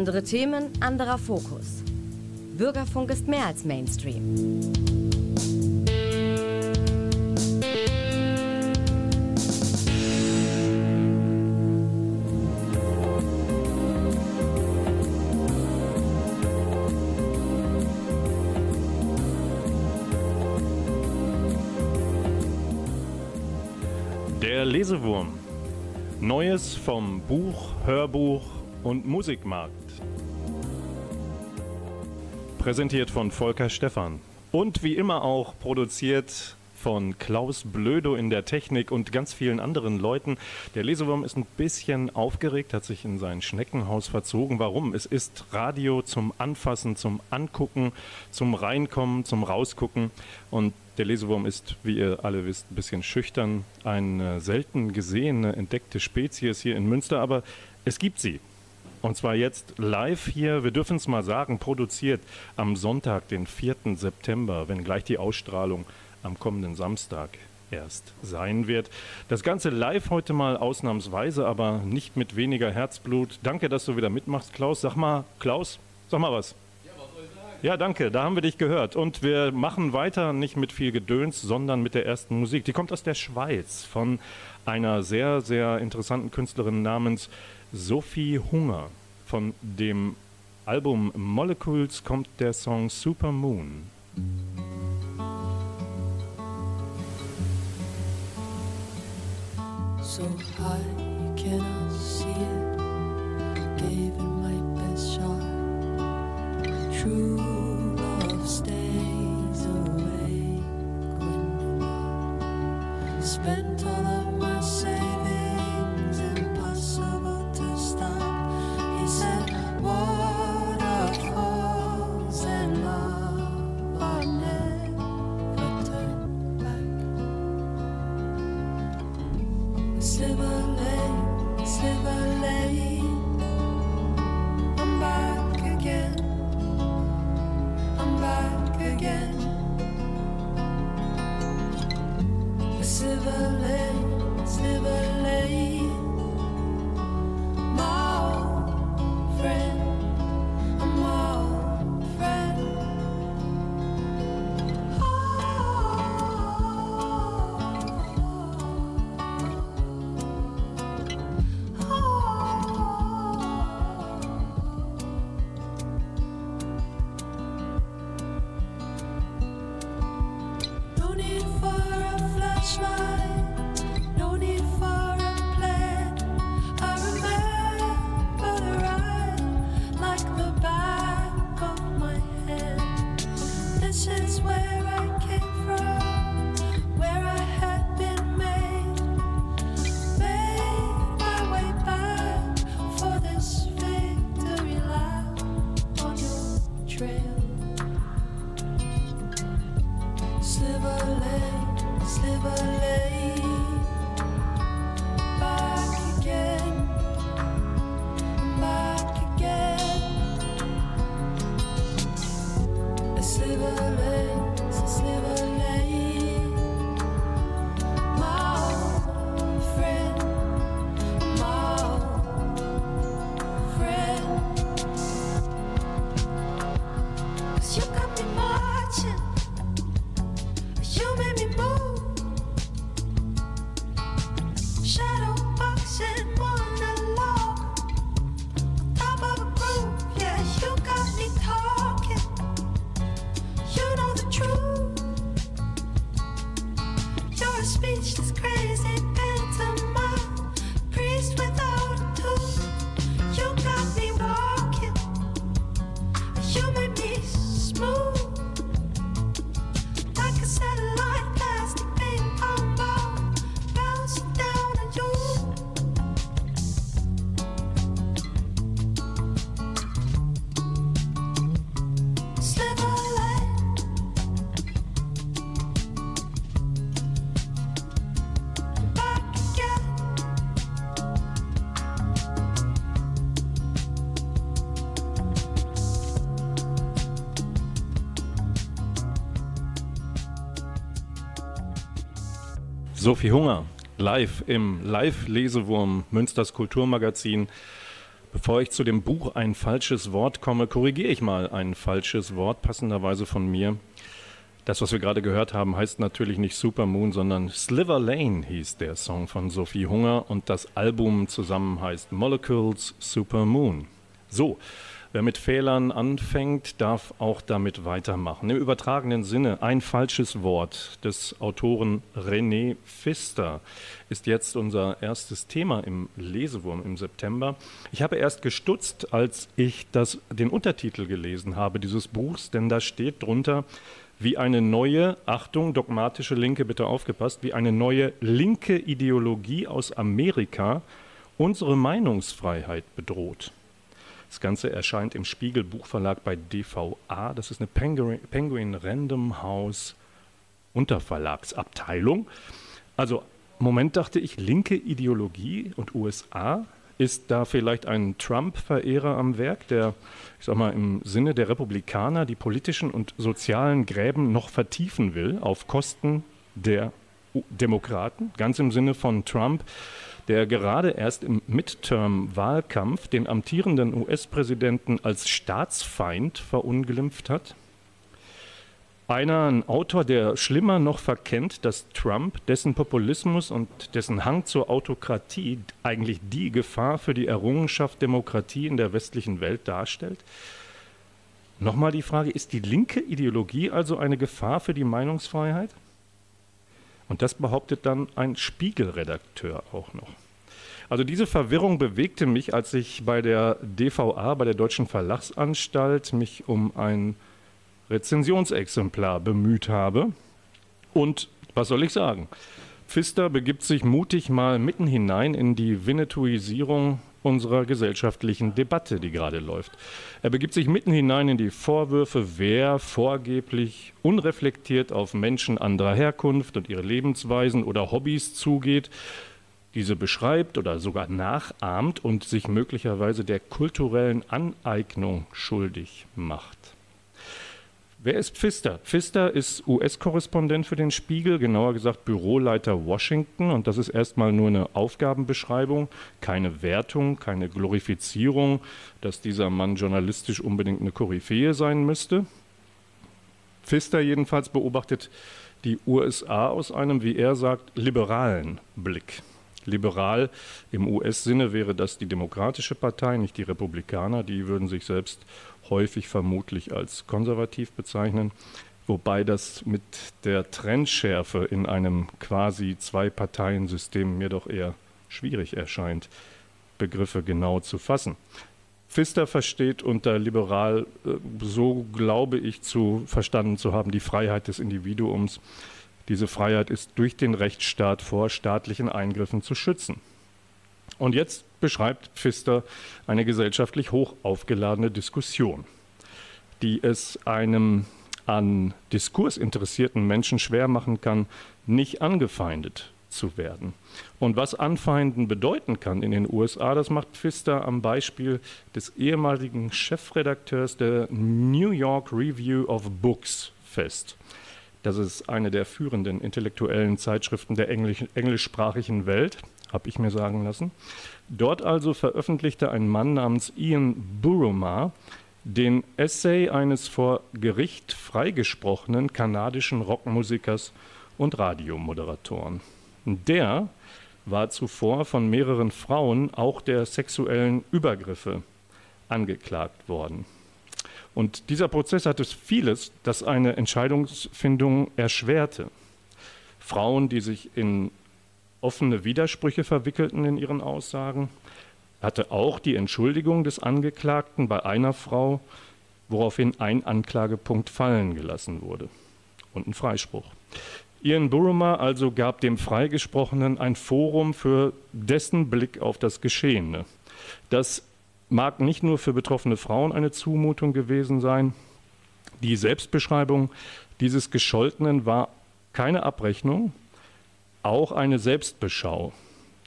Andere Themen, anderer Fokus. Bürgerfunk ist mehr als Mainstream. Der Lesewurm. Neues vom Buch, Hörbuch und Musikmarkt. Präsentiert von Volker Stephan. Und wie immer auch produziert von Klaus Blödo in der Technik und ganz vielen anderen Leuten. Der Lesewurm ist ein bisschen aufgeregt, hat sich in sein Schneckenhaus verzogen. Warum? Es ist Radio zum Anfassen, zum Angucken, zum Reinkommen, zum Rausgucken. Und der Lesewurm ist, wie ihr alle wisst, ein bisschen schüchtern. Eine selten gesehene, entdeckte Spezies hier in Münster, aber es gibt sie. Und zwar jetzt live hier, wir dürfen es mal sagen, produziert am Sonntag, den 4. September, wenn gleich die Ausstrahlung am kommenden Samstag erst sein wird. Das Ganze live heute mal ausnahmsweise, aber nicht mit weniger Herzblut. Danke, dass du wieder mitmachst, Klaus. Sag mal, Klaus, sag mal was. Ja, danke, da haben wir dich gehört. Und wir machen weiter nicht mit viel Gedöns, sondern mit der ersten Musik. Die kommt aus der Schweiz von einer sehr, sehr interessanten Künstlerin namens Sophie Hunger. Von dem Album Molecules kommt der Song Super Moon. So high you cannot see it. Gave it my best shot. True love stays awake when you're not. Spent all of Sophie Hunger, live im Live-Lesewurm Münsters Kulturmagazin. Bevor ich zu dem Buch ein falsches Wort komme, korrigiere ich mal ein falsches Wort, passenderweise von mir. Das, was wir gerade gehört haben, heißt natürlich nicht Supermoon, sondern Sliver Lane hieß der Song von Sophie Hunger und das Album zusammen heißt Molecules Supermoon. So, wer mit Fehlern anfängt, darf auch damit weitermachen. Im übertragenen Sinne, ein falsches Wort des Autoren René Pfister ist jetzt unser erstes Thema im Lesewurm im September. Ich habe erst gestutzt, als ich das, den Untertitel gelesen habe dieses Buchs, denn da steht drunter, wie eine neue, Achtung, dogmatische Linke, bitte aufgepasst, wie eine neue linke Ideologie aus Amerika unsere Meinungsfreiheit bedroht. Das Ganze erscheint im Spiegel Buchverlag bei DVA. Das ist eine Penguin, Penguin Random House Unterverlagsabteilung. Also, Moment dachte ich, linke Ideologie und USA. Ist da vielleicht ein Trump-Verehrer am Werk, der, ich sag mal, im Sinne der Republikaner die politischen und sozialen Gräben noch vertiefen will, auf Kosten der Demokraten? Ganz im Sinne von Trump, der gerade erst im Midterm-Wahlkampf den amtierenden US-Präsidenten als Staatsfeind verunglimpft hat? Einer, ein Autor, der schlimmer noch verkennt, dass Trump, dessen Populismus und dessen Hang zur Autokratie eigentlich die Gefahr für die Errungenschaft Demokratie in der westlichen Welt darstellt? Nochmal die Frage, ist die linke Ideologie also eine Gefahr für die Meinungsfreiheit? Und das behauptet dann ein Spiegelredakteur auch noch. Also diese Verwirrung bewegte mich, als ich bei der DVA, bei der Deutschen Verlagsanstalt, mich um ein Rezensionsexemplar bemüht habe. Und was soll ich sagen? Pfister begibt sich mutig mal mitten hinein in die Winnetouisierung unserer gesellschaftlichen Debatte, die gerade läuft. Er begibt sich mitten hinein in die Vorwürfe, wer vorgeblich unreflektiert auf Menschen anderer Herkunft und ihre Lebensweisen oder Hobbys zugeht, diese beschreibt oder sogar nachahmt und sich möglicherweise der kulturellen Aneignung schuldig macht. Wer ist Pfister? Pfister ist US-Korrespondent für den Spiegel, genauer gesagt Büroleiter Washington. Und das ist erstmal nur eine Aufgabenbeschreibung, keine Wertung, keine Glorifizierung, dass dieser Mann journalistisch unbedingt eine Koryphäe sein müsste. Pfister jedenfalls beobachtet die USA aus einem, wie er sagt, liberalen Blick. Liberal im US-Sinne wäre das die Demokratische Partei, nicht die Republikaner. Die würden sich selbst häufig vermutlich als konservativ bezeichnen, wobei das mit der Trendschärfe in einem quasi Zwei-Parteien-System mir doch eher schwierig erscheint, Begriffe genau zu fassen. Pfister versteht unter liberal, äh, so glaube ich zu verstanden zu haben, die Freiheit des Individuums. Diese Freiheit ist durch den Rechtsstaat vor staatlichen Eingriffen zu schützen. Und jetzt beschreibt Pfister eine gesellschaftlich hoch aufgeladene Diskussion, die es einem an Diskurs interessierten Menschen schwer machen kann, nicht angefeindet zu werden. Und was Anfeinden bedeuten kann in den USA, das macht Pfister am Beispiel des ehemaligen Chefredakteurs der New York Review of Books fest. Das ist eine der führenden intellektuellen Zeitschriften der englisch, englischsprachigen Welt, habe ich mir sagen lassen. Dort also veröffentlichte ein Mann namens Ian Burumar den Essay eines vor Gericht freigesprochenen kanadischen Rockmusikers und Radiomoderatoren. Der war zuvor von mehreren Frauen auch der sexuellen Übergriffe angeklagt worden. Und dieser Prozess hatte vieles, das eine Entscheidungsfindung erschwerte. Frauen, die sich in offene Widersprüche verwickelten in ihren Aussagen, hatte auch die Entschuldigung des Angeklagten bei einer Frau, woraufhin ein Anklagepunkt fallen gelassen wurde und ein Freispruch. Ian Buruma also gab dem Freigesprochenen ein Forum für dessen Blick auf das Geschehene. Das mag nicht nur für betroffene Frauen eine Zumutung gewesen sein. Die Selbstbeschreibung dieses Gescholtenen war keine Abrechnung, auch eine Selbstbeschau,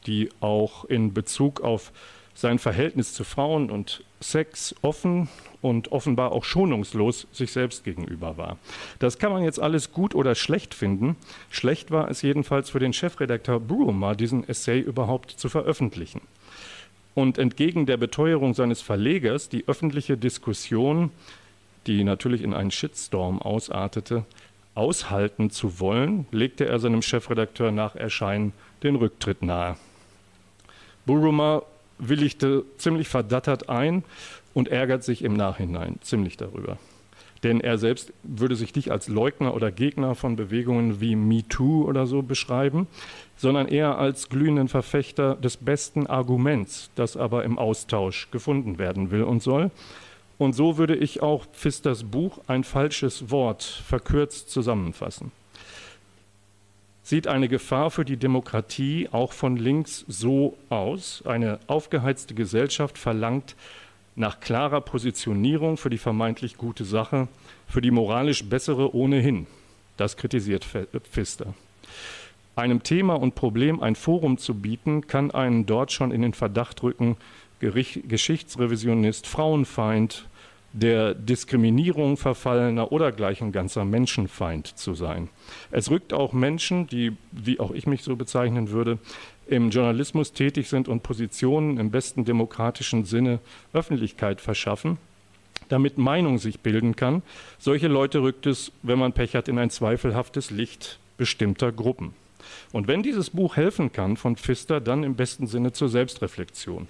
die auch in Bezug auf sein Verhältnis zu Frauen und Sex offen und offenbar auch schonungslos sich selbst gegenüber war. Das kann man jetzt alles gut oder schlecht finden. Schlecht war es jedenfalls für den Chefredakteur Brumer, diesen Essay überhaupt zu veröffentlichen. und entgegen der Beteuerung seines Verlegers die öffentliche Diskussion, die natürlich in einen Shitstorm ausartete, aushalten zu wollen, legte er seinem Chefredakteur nach Erscheinen den Rücktritt nahe. Buruma willigte ziemlich verdattert ein und ärgert sich im Nachhinein ziemlich darüber. Denn er selbst würde sich nicht als Leugner oder Gegner von Bewegungen wie MeToo oder so beschreiben, sondern eher als glühenden Verfechter des besten Arguments, das aber im Austausch gefunden werden will und soll. Und so würde ich auch Pfisters Buch Ein falsches Wort verkürzt zusammenfassen. Sieht eine Gefahr für die Demokratie auch von links so aus? Eine aufgeheizte Gesellschaft verlangt nach klarer Positionierung für die vermeintlich gute Sache, für die moralisch bessere ohnehin. Das kritisiert Pfister. Einem Thema und Problem ein Forum zu bieten, kann einen dort schon in den Verdacht rücken, Geschichtsrevisionist, Frauenfeind, der Diskriminierung verfallener oder gleich ein ganzer Menschenfeind zu sein. Es rückt auch Menschen, die, wie auch ich mich so bezeichnen würde, im Journalismus tätig sind und Positionen im besten demokratischen Sinne Öffentlichkeit verschaffen, damit Meinung sich bilden kann. Solche Leute rückt es, wenn man Pech hat, in ein zweifelhaftes Licht bestimmter Gruppen. Und wenn dieses Buch helfen kann von Pfister, dann im besten Sinne zur Selbstreflexion.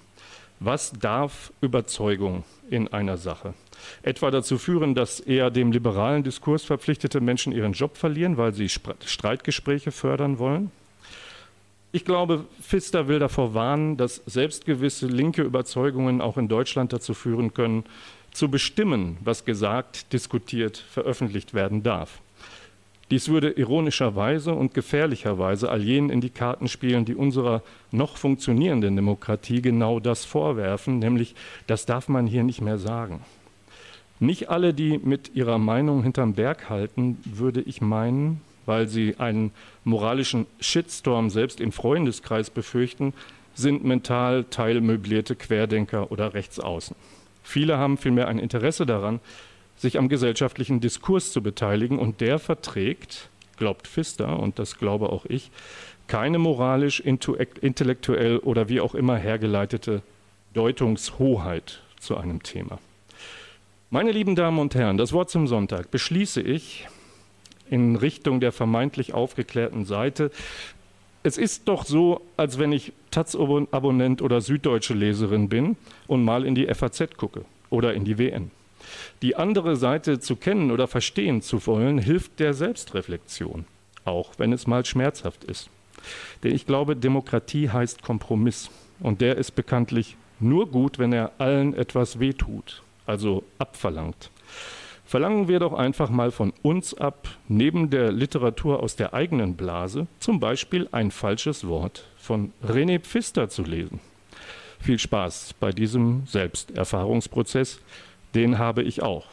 Was darf Überzeugung in einer Sache? Etwa dazu führen, dass eher dem liberalen Diskurs verpflichtete Menschen ihren Job verlieren, weil sie Streitgespräche fördern wollen? Ich glaube, Pfister will davor warnen, dass selbstgewisse linke Überzeugungen auch in Deutschland dazu führen können, zu bestimmen, was gesagt, diskutiert, veröffentlicht werden darf. Dies würde ironischerweise und gefährlicherweise all jenen in die Karten spielen, die unserer noch funktionierenden Demokratie genau das vorwerfen, nämlich das darf man hier nicht mehr sagen. Nicht alle, die mit ihrer Meinung hinterm Berg halten, würde ich meinen, weil sie einen moralischen Shitstorm selbst im Freundeskreis befürchten, sind mental teilmöblierte Querdenker oder Rechtsaußen. Viele haben vielmehr ein Interesse daran, sich am gesellschaftlichen Diskurs zu beteiligen und der verträgt, glaubt Pfister und das glaube auch ich, keine moralisch, intellektuell oder wie auch immer hergeleitete Deutungshoheit zu einem Thema. Meine lieben Damen und Herren, das Wort zum Sonntag beschließe ich in Richtung der vermeintlich aufgeklärten Seite. Es ist doch so, als wenn ich Taz-Abonnent oder Süddeutsche Leserin bin und mal in die FAZ gucke oder in die WN. Die andere Seite zu kennen oder verstehen zu wollen, hilft der Selbstreflexion, auch wenn es mal schmerzhaft ist. Denn ich glaube, Demokratie heißt Kompromiss und der ist bekanntlich nur gut, wenn er allen etwas wehtut, also abverlangt. Verlangen wir doch einfach mal von uns ab, neben der Literatur aus der eigenen Blase zum Beispiel ein falsches Wort von René Pfister zu lesen. Viel Spaß bei diesem Selbsterfahrungsprozess, den habe ich auch.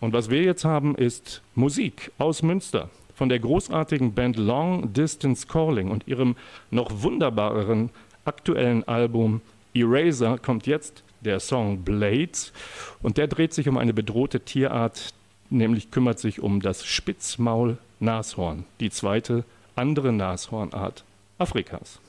Und was wir jetzt haben, ist Musik aus Münster von der großartigen Band Long Distance Calling und ihrem noch wunderbareren aktuellen Album Eraser kommt jetzt der Song Blades und der dreht sich um eine bedrohte Tierart, nämlich kümmert sich um das Spitzmaul-Nashorn, die zweite andere Nashornart Afrikas.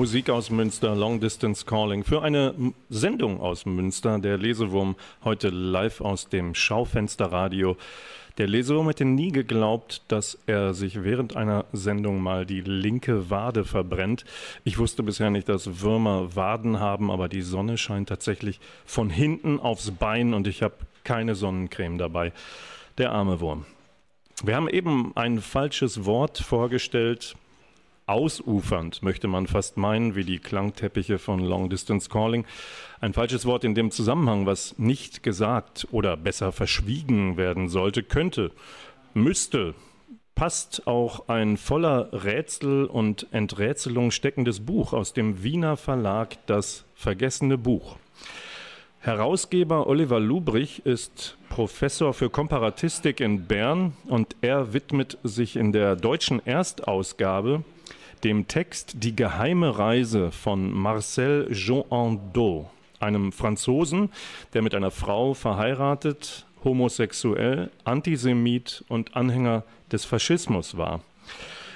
Musik aus Münster, Long Distance Calling. Für eine Sendung aus Münster, der Lesewurm, heute live aus dem Schaufensterradio. Der Lesewurm hätte nie geglaubt, dass er sich während einer Sendung mal die linke Wade verbrennt. Ich wusste bisher nicht, dass Würmer Waden haben, aber die Sonne scheint tatsächlich von hinten aufs Bein und ich habe keine Sonnencreme dabei. Der arme Wurm. Wir haben eben ein falsches Wort vorgestellt. Ausufernd möchte man fast meinen, wie die Klangteppiche von Long Distance Calling. Ein falsches Wort in dem Zusammenhang, was nicht gesagt oder besser verschwiegen werden sollte, könnte, müsste, passt auch ein voller Rätsel und Enträtselung steckendes Buch aus dem Wiener Verlag Das vergessene Buch. Herausgeber Oliver Lubrich ist Professor für Komparatistik in Bern und er widmet sich in der deutschen Erstausgabe dem Text Die geheime Reise von Marcel Joandot, einem Franzosen, der mit einer Frau verheiratet, homosexuell, Antisemit und Anhänger des Faschismus war.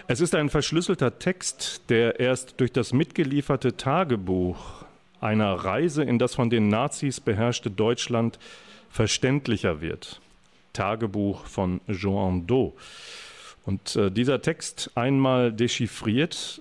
Es ist ein verschlüsselter Text, der erst durch das mitgelieferte Tagebuch einer Reise in das von den Nazis beherrschte Deutschland verständlicher wird. Tagebuch von Joan Do. Und äh, dieser Text einmal dechiffriert,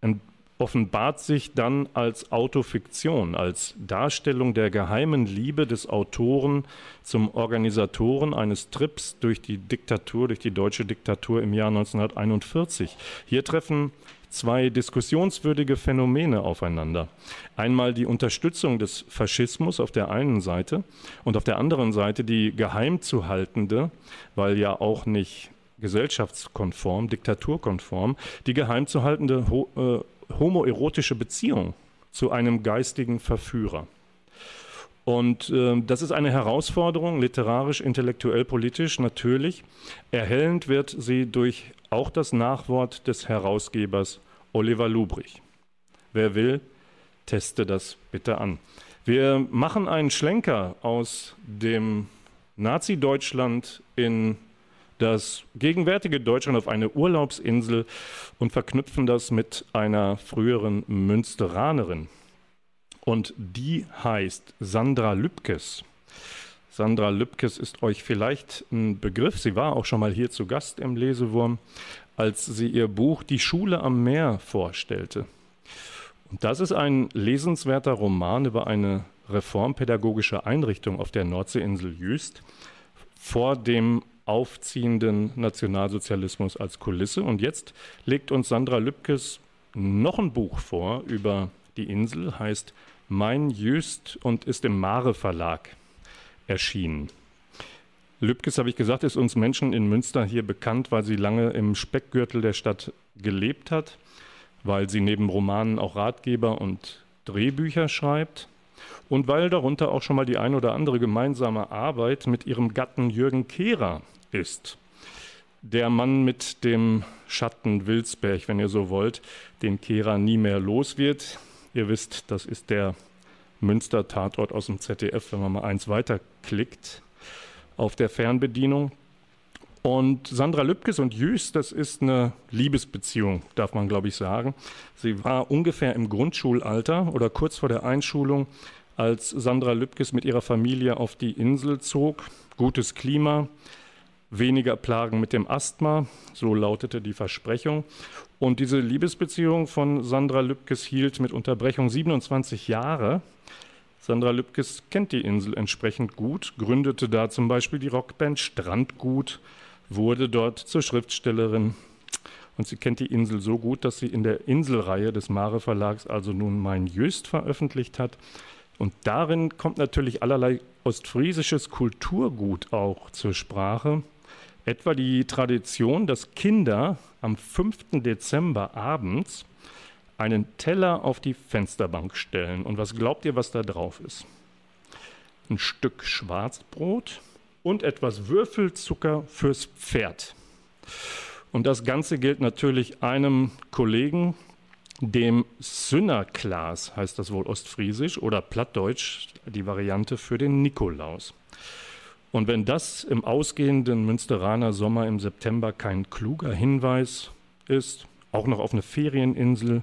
en- offenbart sich dann als Autofiktion, als Darstellung der geheimen Liebe des Autoren zum Organisatoren eines Trips durch die Diktatur, durch die deutsche Diktatur im Jahr 1941. Hier treffen zwei diskussionswürdige Phänomene aufeinander. Einmal die Unterstützung des Faschismus auf der einen Seite und auf der anderen Seite die geheim zu haltende, weil ja auch nicht gesellschaftskonform, diktaturkonform, die geheim zu haltende ho äh, homoerotische Beziehung zu einem geistigen Verführer. Und äh, das ist eine Herausforderung, literarisch, intellektuell, politisch natürlich. Erhellend wird sie durch auch das Nachwort des Herausgebers Oliver Lubrich. Wer will, teste das bitte an. Wir machen einen Schlenker aus dem Nazi-Deutschland in das gegenwärtige Deutschland auf eine Urlaubsinsel und verknüpfen das mit einer früheren Münsteranerin. Und die heißt Sandra Lübkes. Sandra Lübkes ist euch vielleicht ein Begriff. Sie war auch schon mal hier zu Gast im Lesewurm, als sie ihr Buch Die Schule am Meer vorstellte. Und das ist ein lesenswerter Roman über eine reformpädagogische Einrichtung auf der Nordseeinsel Jüst vor dem aufziehenden Nationalsozialismus als Kulisse. Und jetzt legt uns Sandra Lübkes noch ein Buch vor über die Insel, heißt Mein Jüst und ist im Mare Verlag erschienen. Lübkes, habe ich gesagt, ist uns Menschen in Münster hier bekannt, weil sie lange im Speckgürtel der Stadt gelebt hat, weil sie neben Romanen auch Ratgeber und Drehbücher schreibt und weil darunter auch schon mal die ein oder andere gemeinsame Arbeit mit ihrem Gatten Jürgen Kehrer ist. Der Mann mit dem Schatten Wilsberg, wenn ihr so wollt, den Kehrer nie mehr los wird. Ihr wisst, das ist der Münster-Tatort aus dem ZDF, wenn man mal eins weiterklickt auf der Fernbedienung. Und Sandra Lübkes und Jüst, das ist eine Liebesbeziehung, darf man glaube ich sagen. Sie war ungefähr im Grundschulalter oder kurz vor der Einschulung, als Sandra Lübkes mit ihrer Familie auf die Insel zog. Gutes Klima, weniger Plagen mit dem Asthma, so lautete die Versprechung. Und diese Liebesbeziehung von Sandra Lübkes hielt mit Unterbrechung 27 Jahre. Sandra Lübkes kennt die Insel entsprechend gut, gründete da zum Beispiel die Rockband Strandgut, wurde dort zur Schriftstellerin. Und sie kennt die Insel so gut, dass sie in der Inselreihe des Mare Verlags also nun Mein Jöst veröffentlicht hat. Und darin kommt natürlich allerlei ostfriesisches Kulturgut auch zur Sprache. Etwa die Tradition, dass Kinder am 5. Dezember abends einen Teller auf die Fensterbank stellen. Und was glaubt ihr, was da drauf ist? Ein Stück Schwarzbrot und etwas Würfelzucker fürs Pferd. Und das Ganze gilt natürlich einem Kollegen, dem Sünnerklaas, heißt das wohl ostfriesisch oder plattdeutsch, die Variante für den Nikolaus. Und wenn das im ausgehenden Münsteraner Sommer im September kein kluger Hinweis ist, auch noch auf eine Ferieninsel,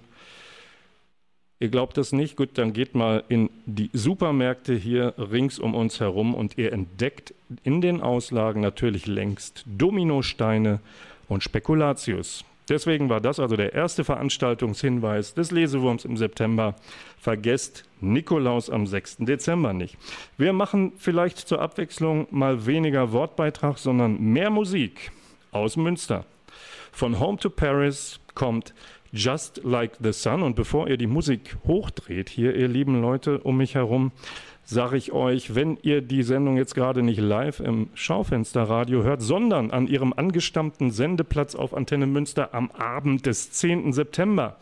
Ihr glaubt das nicht? Gut, dann geht mal in die Supermärkte hier rings um uns herum und ihr entdeckt in den Auslagen natürlich längst Dominosteine und Spekulatius. Deswegen war das also der erste Veranstaltungshinweis des Lesewurms im September. Vergesst Nikolaus am 6. Dezember nicht. Wir machen vielleicht zur Abwechslung mal weniger Wortbeitrag, sondern mehr Musik aus Münster. Von Home to Paris kommt Just Like the Sun. Und bevor ihr die Musik hochdreht, hier, ihr lieben Leute um mich herum, sage ich euch, wenn ihr die Sendung jetzt gerade nicht live im Schaufensterradio hört, sondern an ihrem angestammten Sendeplatz auf Antenne Münster am Abend des 10. September.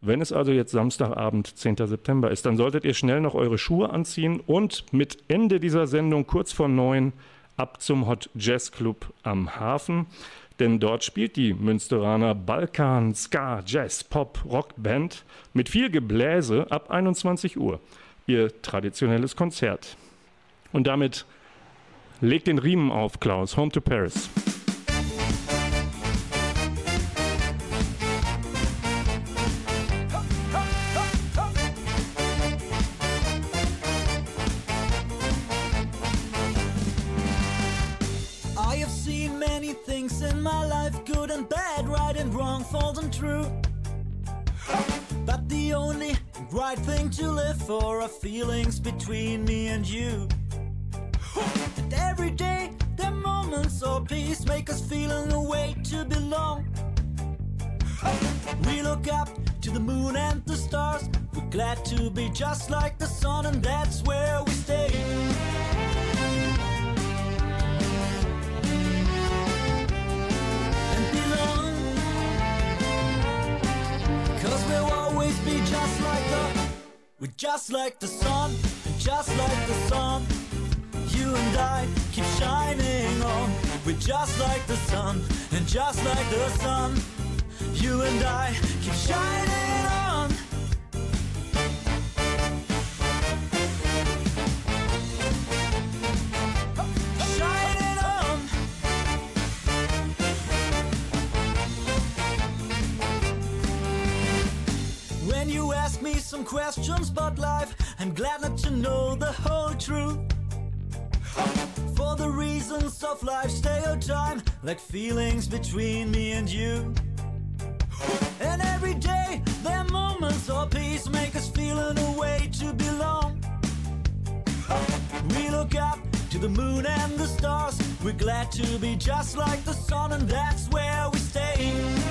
Wenn es also jetzt Samstagabend, 10. September ist, dann solltet ihr schnell noch eure Schuhe anziehen und mit Ende dieser Sendung kurz vor neun ab zum Hot Jazz Club am Hafen. Denn dort spielt die Münsteraner Balkan, Ska, Jazz, Pop, Rock Band mit viel Gebläse ab 21 Uhr ihr traditionelles Konzert. Und damit legt den Riemen auf, Klaus. Home to Paris. Right thing to live for are feelings between me and you. And every day, the moments of peace make us feel a way to belong. We look up to the moon and the stars. We're glad to be just like the sun, and that's where we stay. and belong. Cause we'll always be We're just like the sun, and just like the sun. You and I keep shining on. We're just like the sun, and just like the sun. You and I keep shining on. Some questions about life, I'm glad not to know the whole truth. For the reasons of life, stay or time, like feelings between me and you. And every day, there are moments of peace make us feel in a way to belong. We look up to the moon and the stars. We're glad to be just like the sun, and that's where we stay.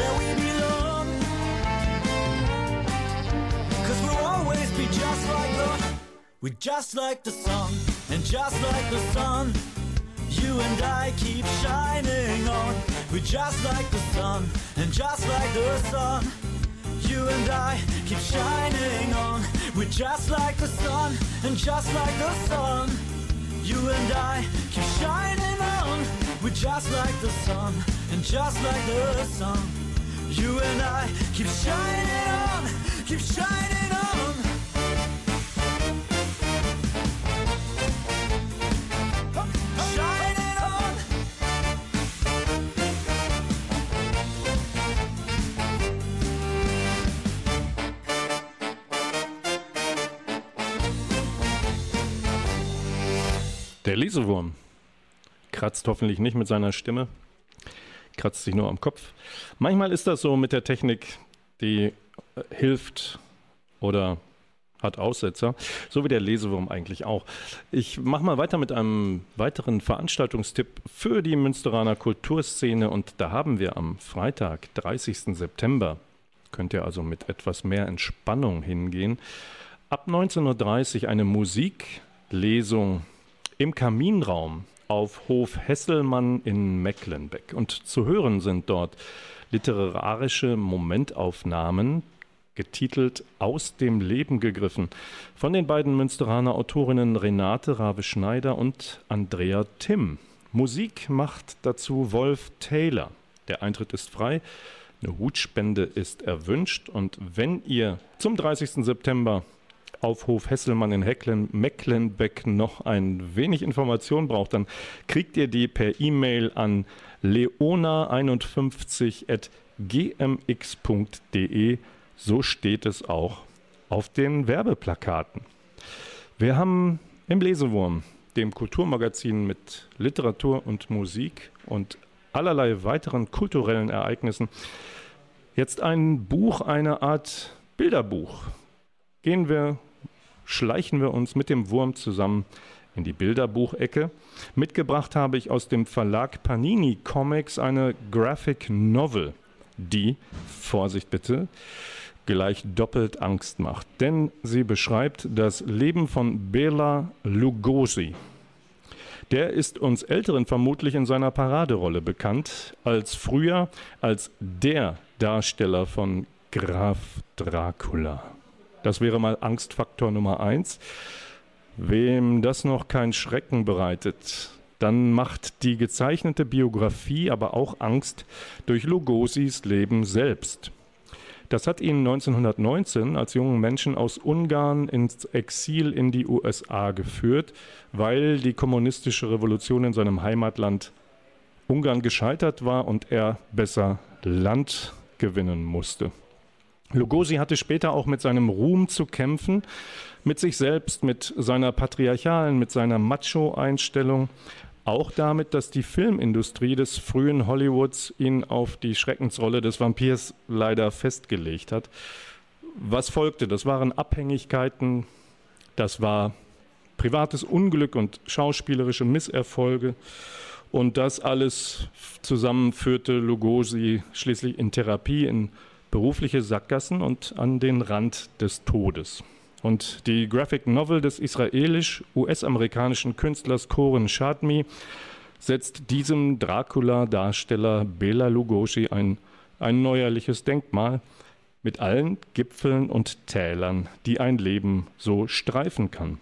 Where we belong. Cause we'll always be just like the We're just like the sun, and just like the sun. You and I keep shining on. We're just like the sun, and just like the sun. You and I keep shining on. We're just like the sun, and just like the sun. You and I keep shining on. We're just like the sun, and just like the sun. You and I keep shining on, keep shining on. Der Lesewurm kratzt hoffentlich nicht mit seiner Stimme, kratzt sich nur am Kopf. Manchmal ist das so mit der Technik, die äh, hilft oder hat Aussetzer, so wie der Lesewurm eigentlich auch. Ich mache mal weiter mit einem weiteren Veranstaltungstipp für die Münsteraner Kulturszene und da haben wir am Freitag, 30. September, könnt ihr also mit etwas mehr Entspannung hingehen, ab 19.30 Uhr eine Musiklesung im Kaminraum auf Hof Hesselmann in Mecklenbeck. Und zu hören sind dort literarische Momentaufnahmen, getitelt Aus dem Leben gegriffen, von den beiden Münsteraner Autorinnen Renate Rave-Schneider und Andrea Timm. Musik macht dazu Wolf Taylor. Der Eintritt ist frei, eine Hutspende ist erwünscht und wenn ihr zum 30. September auf Hof Hesselmann in Hecklen, Mecklenbeck noch ein wenig Information braucht, dann kriegt ihr die per E-Mail an leona51.gmx.de. So steht es auch auf den Werbeplakaten. Wir haben im Lesewurm, dem Kulturmagazin mit Literatur und Musik und allerlei weiteren kulturellen Ereignissen, jetzt ein Buch, eine Art Bilderbuch. Gehen wir, schleichen wir uns mit dem Wurm zusammen in die Bilderbuchecke. Mitgebracht habe ich aus dem Verlag Panini Comics eine Graphic Novel, die, Vorsicht bitte, gleich doppelt Angst macht. Denn sie beschreibt das Leben von Bela Lugosi. Der ist uns Älteren vermutlich in seiner Paraderolle bekannt, als früher als der Darsteller von Graf Dracula. Das wäre mal Angstfaktor Nummer eins. Wem das noch kein Schrecken bereitet, dann macht die gezeichnete Biografie aber auch Angst durch Lugosis Leben selbst. Das hat ihn 1919 als jungen Menschen aus Ungarn ins Exil in die USA geführt, weil die kommunistische Revolution in seinem Heimatland Ungarn gescheitert war und er besser Land gewinnen musste. Lugosi hatte später auch mit seinem Ruhm zu kämpfen, mit sich selbst, mit seiner patriarchalen, mit seiner Macho-Einstellung, auch damit, dass die Filmindustrie des frühen Hollywoods ihn auf die Schreckensrolle des Vampirs leider festgelegt hat. Was folgte? Das waren Abhängigkeiten, das war privates Unglück und schauspielerische Misserfolge. Und das alles zusammen führte Lugosi schließlich in Therapie, in berufliche Sackgassen und an den Rand des Todes. Und die Graphic Novel des israelisch-US-amerikanischen Künstlers Koren Shadmi setzt diesem Dracula-Darsteller Bela Lugosi ein, ein neuerliches Denkmal mit allen Gipfeln und Tälern, die ein Leben so streifen kann.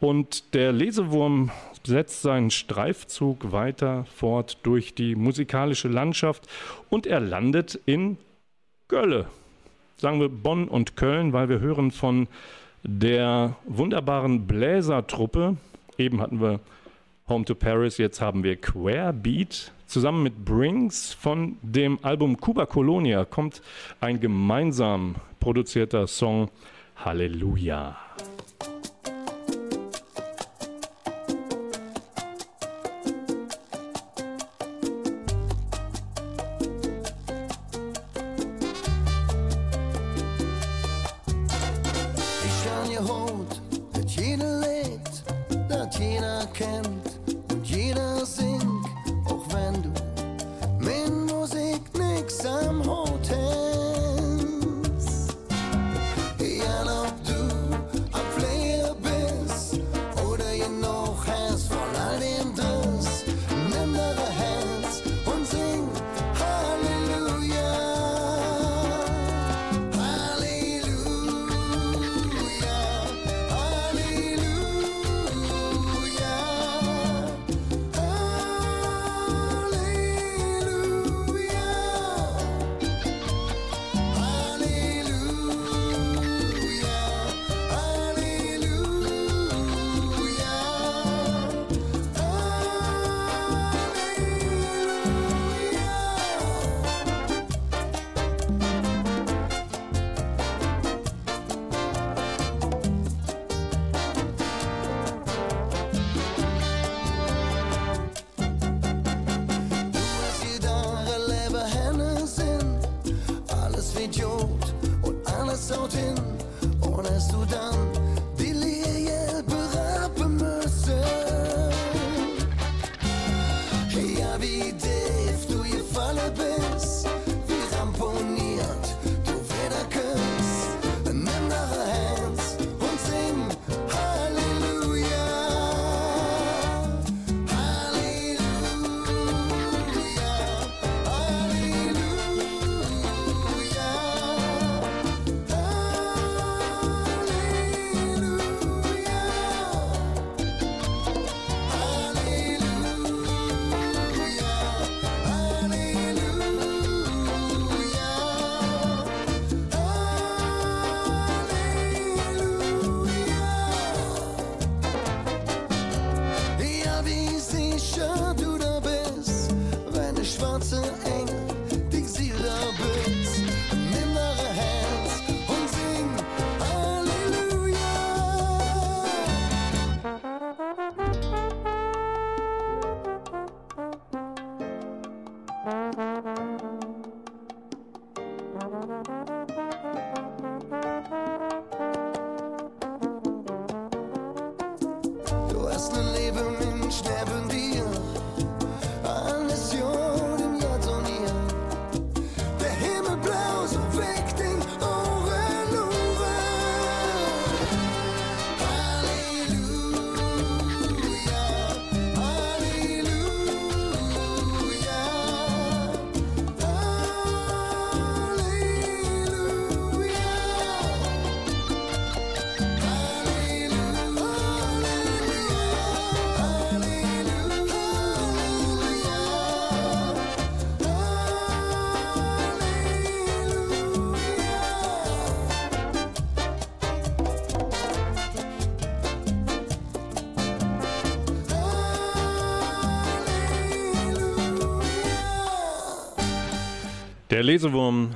Und der Lesewurm setzt seinen Streifzug weiter fort durch die musikalische Landschaft und er landet in Gölle. Sagen wir Bonn und Köln, weil wir hören von der wunderbaren Bläsertruppe. Eben hatten wir Home to Paris, jetzt haben wir Querbeat. Zusammen mit Brings von dem Album Cuba Colonia kommt ein gemeinsam produzierter Song Halleluja. Der Lesewurm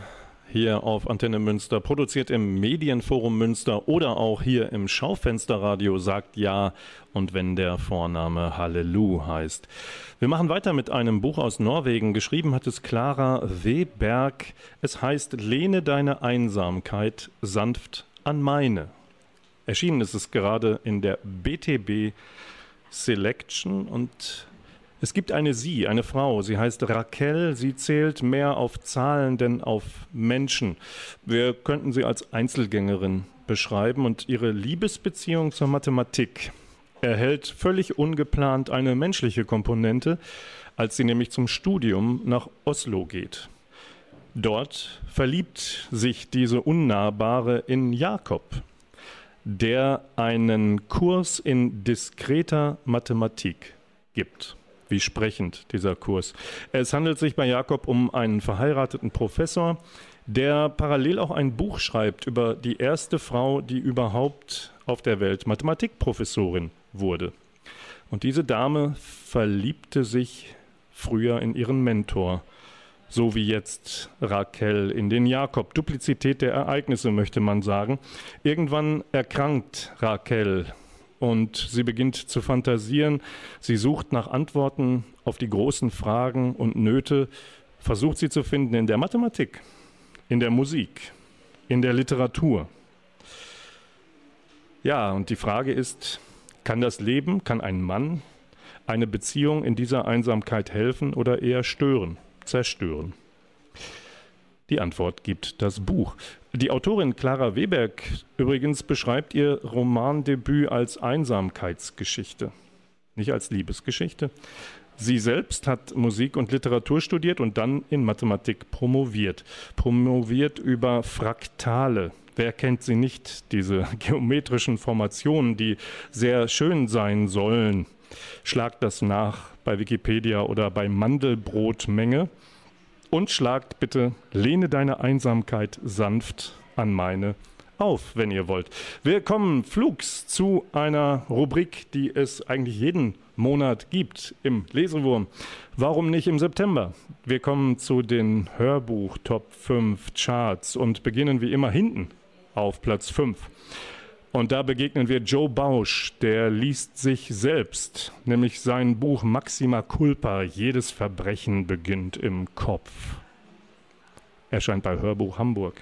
hier auf Antenne Münster, produziert im Medienforum Münster oder auch hier im Schaufensterradio, sagt ja und wenn der Vorname Hallelu heißt. Wir machen weiter mit einem Buch aus Norwegen. Geschrieben hat es Clara Weberg. Es heißt Lehne deine Einsamkeit sanft an meine. Erschienen ist es gerade in der BTB Selection und es gibt eine Sie, eine Frau, sie heißt Raquel, sie zählt mehr auf Zahlen denn auf Menschen. Wir könnten sie als Einzelgängerin beschreiben und ihre Liebesbeziehung zur Mathematik erhält völlig ungeplant eine menschliche Komponente, als sie nämlich zum Studium nach Oslo geht. Dort verliebt sich diese Unnahbare in Jakob, der einen Kurs in diskreter Mathematik gibt. Wie sprechend dieser Kurs. Es handelt sich bei Jakob um einen verheirateten Professor, der parallel auch ein Buch schreibt über die erste Frau, die überhaupt auf der Welt Mathematikprofessorin wurde. Und diese Dame verliebte sich früher in ihren Mentor, so wie jetzt Raquel in den Jakob. Duplizität der Ereignisse möchte man sagen. Irgendwann erkrankt Raquel und sie beginnt zu fantasieren. Sie sucht nach Antworten auf die großen Fragen und Nöte, versucht sie zu finden in der Mathematik, in der Musik, in der Literatur. Ja, und die Frage ist, kann das Leben, kann ein Mann eine Beziehung in dieser Einsamkeit helfen oder eher stören, zerstören? Die Antwort gibt das Buch. Die Autorin Clara Weberg übrigens beschreibt ihr Romandebüt als Einsamkeitsgeschichte, nicht als Liebesgeschichte. Sie selbst hat Musik und Literatur studiert und dann in Mathematik promoviert. Promoviert über Fraktale. Wer kennt sie nicht, diese geometrischen Formationen, die sehr schön sein sollen? Schlagt das nach bei Wikipedia oder bei Mandelbrotmenge und schlagt bitte Lehne deine Einsamkeit sanft an meine auf, wenn ihr wollt. Wir kommen flugs zu einer Rubrik, die es eigentlich jeden Monat gibt im Lesewurm. Warum nicht im September? Wir kommen zu den Hörbuch Top 5 Charts und beginnen wie immer hinten auf Platz 5. Und da begegnen wir Joe Bausch, der liest sich selbst, nämlich sein Buch Maxima Culpa, jedes Verbrechen beginnt im Kopf. Erscheint bei Hörbuch Hamburg.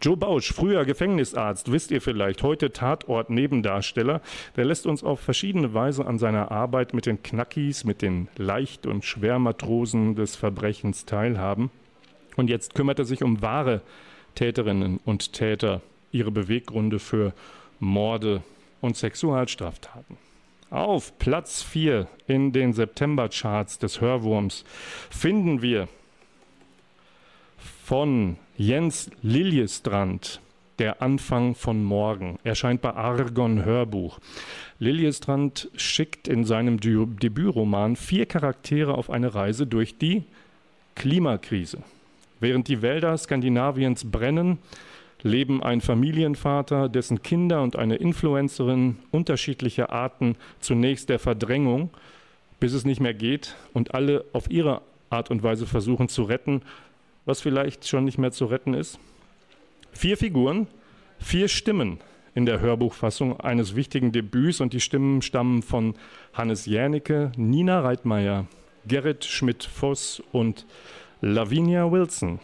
Joe Bausch, früher Gefängnisarzt, wisst ihr vielleicht, heute Tatort-Nebendarsteller, der lässt uns auf verschiedene Weise an seiner Arbeit mit den Knackis, mit den Leicht- und Schwermatrosen des Verbrechens teilhaben. Und jetzt kümmert er sich um wahre Täterinnen und Täter, ihre Beweggründe für Morde und Sexualstraftaten. Auf Platz 4 in den September-Charts des Hörwurms finden wir von Jens Liljestrand der Anfang von morgen. Erscheint bei Argon Hörbuch. Liljestrand schickt in seinem Dü- Debütroman vier Charaktere auf eine Reise durch die Klimakrise. Während die Wälder Skandinaviens brennen, leben ein Familienvater, dessen Kinder und eine Influencerin unterschiedliche Arten zunächst der Verdrängung, bis es nicht mehr geht und alle auf ihre Art und Weise versuchen zu retten, was vielleicht schon nicht mehr zu retten ist. Vier Figuren, vier Stimmen in der Hörbuchfassung eines wichtigen Debüts und die Stimmen stammen von Hannes Jänicke, Nina Reitmeier, Gerrit Schmidt-Voss und Lavinia Wilson.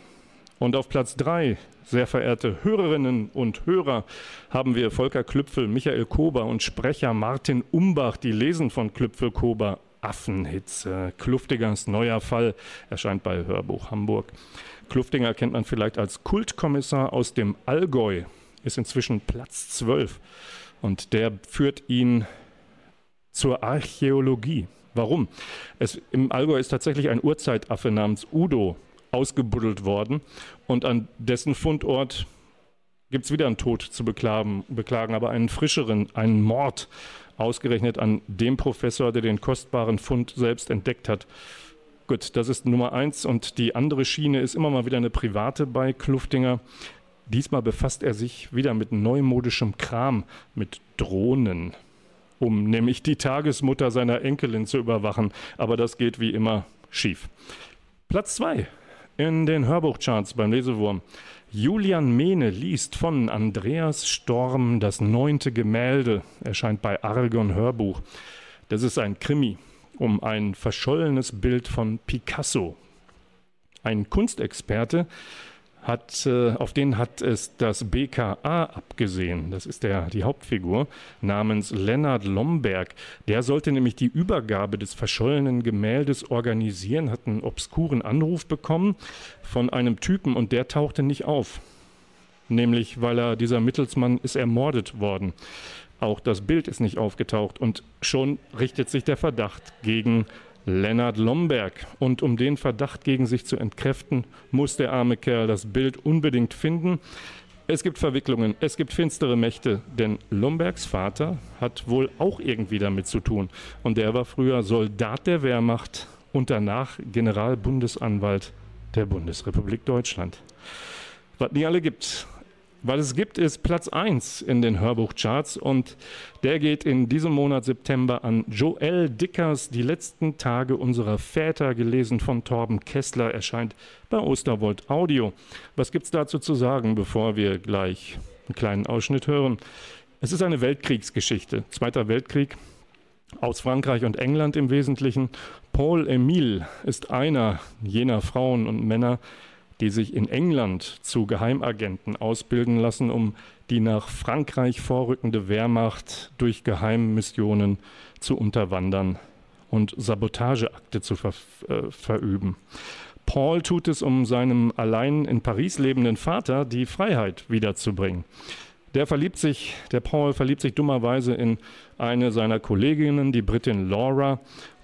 Und auf Platz 3, sehr verehrte Hörerinnen und Hörer, haben wir Volker Klüpfel, Michael Kober und Sprecher Martin Umbach, die lesen von Klüpfel Kober Affenhitze. Kluftigers neuer Fall erscheint bei Hörbuch Hamburg. Kluftinger kennt man vielleicht als Kultkommissar aus dem Allgäu, ist inzwischen Platz 12 und der führt ihn zur Archäologie. Warum? Es, Im Allgäu ist tatsächlich ein Urzeitaffe namens Udo ausgebuddelt worden und an dessen Fundort gibt es wieder einen Tod zu beklagen, beklagen, aber einen frischeren, einen Mord, ausgerechnet an dem Professor, der den kostbaren Fund selbst entdeckt hat. Gut, das ist Nummer eins und die andere Schiene ist immer mal wieder eine private bei Kluftinger. Diesmal befasst er sich wieder mit neumodischem Kram, mit Drohnen, um nämlich die Tagesmutter seiner Enkelin zu überwachen. Aber das geht wie immer schief. Platz zwei in den Hörbuchcharts beim Lesewurm. Julian Mehne liest von Andreas Storm das neunte Gemälde, erscheint bei Argon Hörbuch. Das ist ein Krimi um ein verschollenes Bild von Picasso. Ein Kunstexperte hat, äh, auf den hat es das BKA abgesehen. Das ist der, die Hauptfigur namens Lennart Lomberg. Der sollte nämlich die Übergabe des verschollenen Gemäldes organisieren, hat einen obskuren Anruf bekommen von einem Typen und der tauchte nicht auf. Nämlich, weil er, dieser Mittelsmann ist ermordet worden. Auch das Bild ist nicht aufgetaucht und schon richtet sich der Verdacht gegen Lennart Lomberg. Und um den Verdacht gegen sich zu entkräften, muss der arme Kerl das Bild unbedingt finden. Es gibt Verwicklungen, es gibt finstere Mächte, denn Lombergs Vater hat wohl auch irgendwie damit zu tun. Und der war früher Soldat der Wehrmacht und danach Generalbundesanwalt der Bundesrepublik Deutschland. Was nie alle gibt, weil es gibt, ist Platz 1 in den Hörbuchcharts und der geht in diesem Monat September an Joel Dickers, Die letzten Tage unserer Väter, gelesen von Torben Kessler, erscheint bei Osterwold Audio. Was gibt es dazu zu sagen, bevor wir gleich einen kleinen Ausschnitt hören? Es ist eine Weltkriegsgeschichte, Zweiter Weltkrieg, aus Frankreich und England im Wesentlichen. Paul Emile ist einer jener Frauen und Männer, die sich in England zu Geheimagenten ausbilden lassen, um die nach Frankreich vorrückende Wehrmacht durch Geheimmissionen zu unterwandern und Sabotageakte zu ver äh, verüben. Paul tut es, um seinem allein in Paris lebenden Vater die Freiheit wiederzubringen. Der verliebt sich, der Paul verliebt sich dummerweise in eine seiner Kolleginnen, die Britin Laura.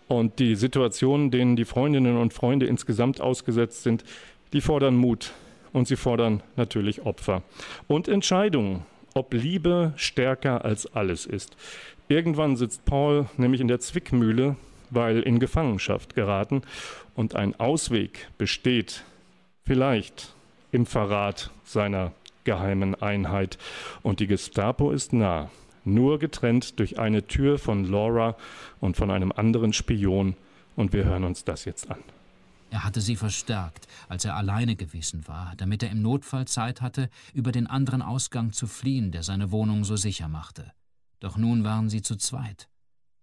Und die Situation, denen die Freundinnen und Freunde insgesamt ausgesetzt sind, die fordern Mut und sie fordern natürlich Opfer und Entscheidungen, ob Liebe stärker als alles ist. Irgendwann sitzt Paul nämlich in der Zwickmühle, weil in Gefangenschaft geraten und ein Ausweg besteht vielleicht im Verrat seiner geheimen Einheit und die Gestapo ist nah, nur getrennt durch eine Tür von Laura und von einem anderen Spion und wir hören uns das jetzt an. Er hatte sie verstärkt, als er alleine gewesen war, damit er im Notfall Zeit hatte, über den anderen Ausgang zu fliehen, der seine Wohnung so sicher machte. Doch nun waren sie zu zweit.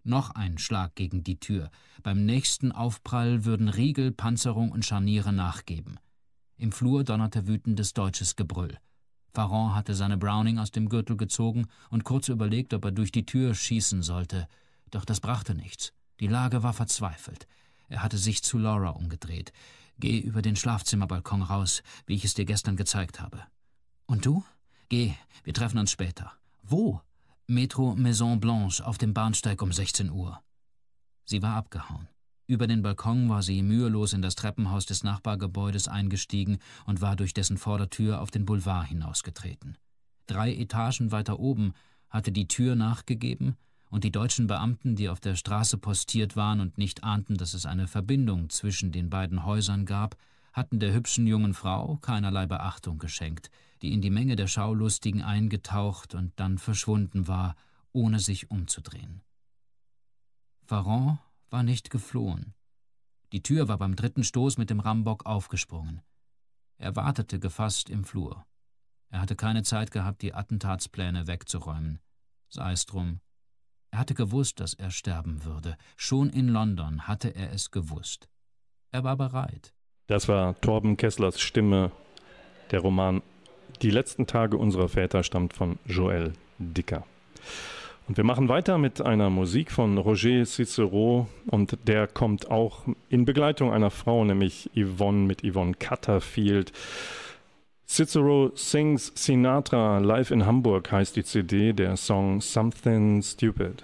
Noch ein Schlag gegen die Tür. Beim nächsten Aufprall würden Riegel, Panzerung und Scharniere nachgeben. Im Flur donnerte wütendes deutsches Gebrüll. Farron hatte seine Browning aus dem Gürtel gezogen und kurz überlegt, ob er durch die Tür schießen sollte. Doch das brachte nichts. Die Lage war verzweifelt. Er hatte sich zu Laura umgedreht. Geh über den Schlafzimmerbalkon raus, wie ich es dir gestern gezeigt habe. Und du? Geh, wir treffen uns später. Wo? Metro Maison Blanche auf dem Bahnsteig um 16 Uhr. Sie war abgehauen. Über den Balkon war sie mühelos in das Treppenhaus des Nachbargebäudes eingestiegen und war durch dessen Vordertür auf den Boulevard hinausgetreten. Drei Etagen weiter oben hatte die Tür nachgegeben und die deutschen Beamten, die auf der Straße postiert waren und nicht ahnten, dass es eine Verbindung zwischen den beiden Häusern gab, hatten der hübschen jungen Frau keinerlei Beachtung geschenkt, die in die Menge der Schaulustigen eingetaucht und dann verschwunden war, ohne sich umzudrehen. Farron war nicht geflohen. Die Tür war beim dritten Stoß mit dem Rambock aufgesprungen. Er wartete gefasst im Flur. Er hatte keine Zeit gehabt, die Attentatspläne wegzuräumen. Sei es drum, er hatte gewusst, dass er sterben würde. Schon in London hatte er es gewusst. Er war bereit. Das war Torben Kesslers Stimme Der Roman Die letzten Tage unserer Väter stammt von Joël Dicker. Und wir machen weiter mit einer Musik von Roger Cicero und der kommt auch in Begleitung einer Frau, nämlich Yvonne mit Yvonne Cutterfield. Cicero Sings Sinatra live in Hamburg heißt die CD, der Song Something Stupid.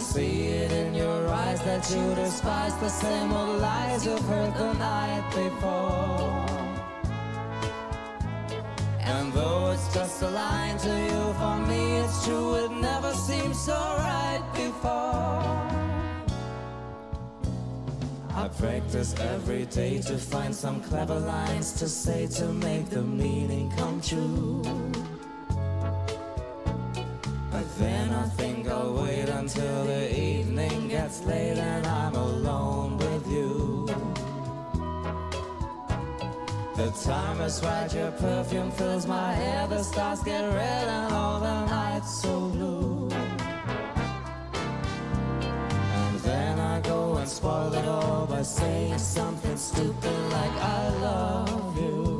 see it in your eyes that you despise the same old lies you've heard the night before. And though it's just a line to you, for me it's true, it never seemed so right before. I practice every day to find some clever lines to say to make the meaning come true. Time is right, your perfume fills my hair, the stars get red and all the nights so blue. And then I go and spoil it all by saying something stupid like I love you.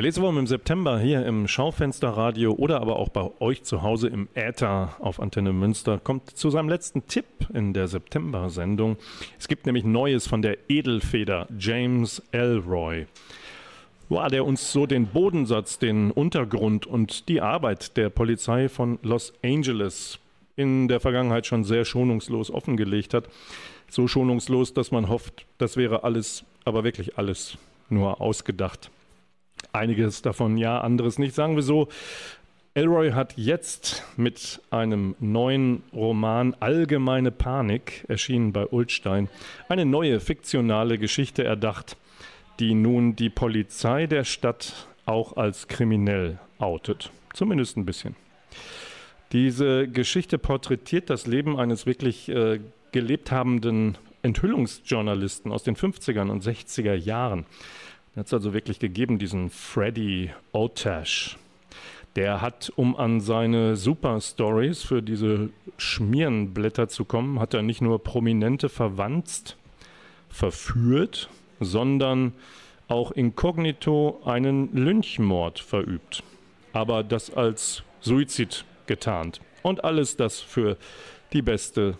Der Lesewurm im September hier im Schaufensterradio oder aber auch bei euch zu Hause im Äther auf Antenne Münster kommt zu seinem letzten Tipp in der September-Sendung. Es gibt nämlich Neues von der Edelfeder James Elroy. Wow, der uns so den Bodensatz, den Untergrund und die Arbeit der Polizei von Los Angeles in der Vergangenheit schon sehr schonungslos offengelegt hat. So schonungslos, dass man hofft, das wäre alles, aber wirklich alles nur ausgedacht. Einiges davon ja, anderes nicht. Sagen wir so, Elroy hat jetzt mit einem neuen Roman Allgemeine Panik, erschienen bei Ulstein, eine neue fiktionale Geschichte erdacht, die nun die Polizei der Stadt auch als kriminell outet. Zumindest ein bisschen. Diese Geschichte porträtiert das Leben eines wirklich äh, gelebt habenden Enthüllungsjournalisten aus den 50er und 60er Jahren. Hat es also wirklich gegeben, diesen Freddy Otash. Der hat, um an seine Super-Stories für diese Schmierenblätter zu kommen, hat er nicht nur Prominente verwanzt, verführt, sondern auch inkognito einen Lynchmord verübt. Aber das als Suizid getarnt. Und alles das für die beste,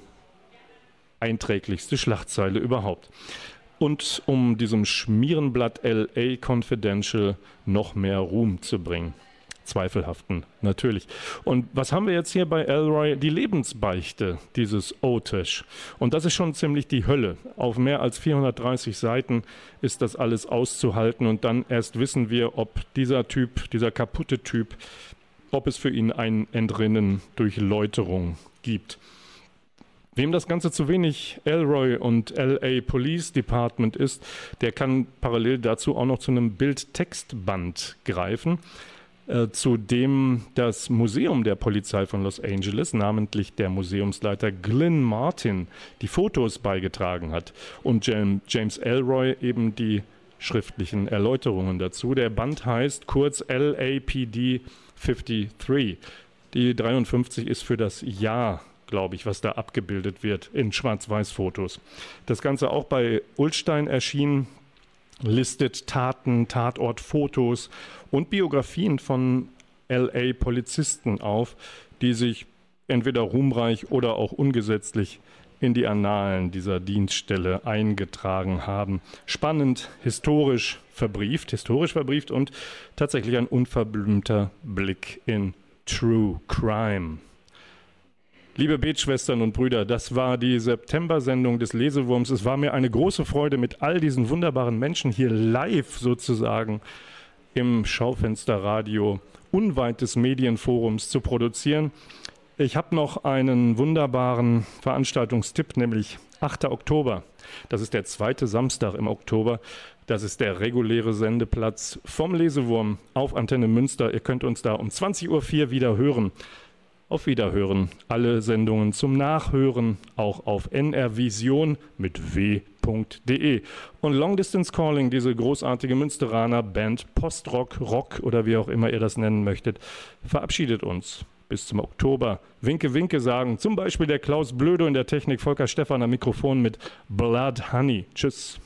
einträglichste Schlachtzeile überhaupt. Und um diesem Schmierenblatt LA Confidential noch mehr Ruhm zu bringen. Zweifelhaften, natürlich. Und was haben wir jetzt hier bei Elroy? Die Lebensbeichte dieses Otesh. Und das ist schon ziemlich die Hölle. Auf mehr als 430 Seiten ist das alles auszuhalten und dann erst wissen wir, ob dieser Typ, dieser kaputte Typ, ob es für ihn ein Entrinnen durch Läuterung gibt. Wem das Ganze zu wenig Elroy und LA Police Department ist, der kann parallel dazu auch noch zu einem Bild-Textband greifen, äh, zu dem das Museum der Polizei von Los Angeles, namentlich der Museumsleiter Glyn Martin, die Fotos beigetragen hat und Jam- James Elroy eben die schriftlichen Erläuterungen dazu. Der Band heißt kurz LAPD 53. Die 53 ist für das Jahr glaube ich, was da abgebildet wird in Schwarz-Weiß-Fotos. Das Ganze auch bei Ulstein erschienen, listet Taten, Tatortfotos und Biografien von LA-Polizisten auf, die sich entweder ruhmreich oder auch ungesetzlich in die Annalen dieser Dienststelle eingetragen haben. Spannend, historisch verbrieft, historisch verbrieft und tatsächlich ein unverblümter Blick in True Crime. Liebe Betschwestern und Brüder, das war die September-Sendung des Lesewurms. Es war mir eine große Freude, mit all diesen wunderbaren Menschen hier live sozusagen im Schaufensterradio unweit des Medienforums zu produzieren. Ich habe noch einen wunderbaren Veranstaltungstipp, nämlich 8. Oktober. Das ist der zweite Samstag im Oktober. Das ist der reguläre Sendeplatz vom Lesewurm auf Antenne Münster. Ihr könnt uns da um 20.04 Uhr wieder hören. Auf Wiederhören. Alle Sendungen zum Nachhören auch auf nrvision mit w.de. Und Long Distance Calling, diese großartige Münsteraner Band Postrock, Rock oder wie auch immer ihr das nennen möchtet, verabschiedet uns bis zum Oktober. Winke, Winke sagen zum Beispiel der Klaus Blödo in der Technik, Volker Stephan am Mikrofon mit Blood Honey. Tschüss.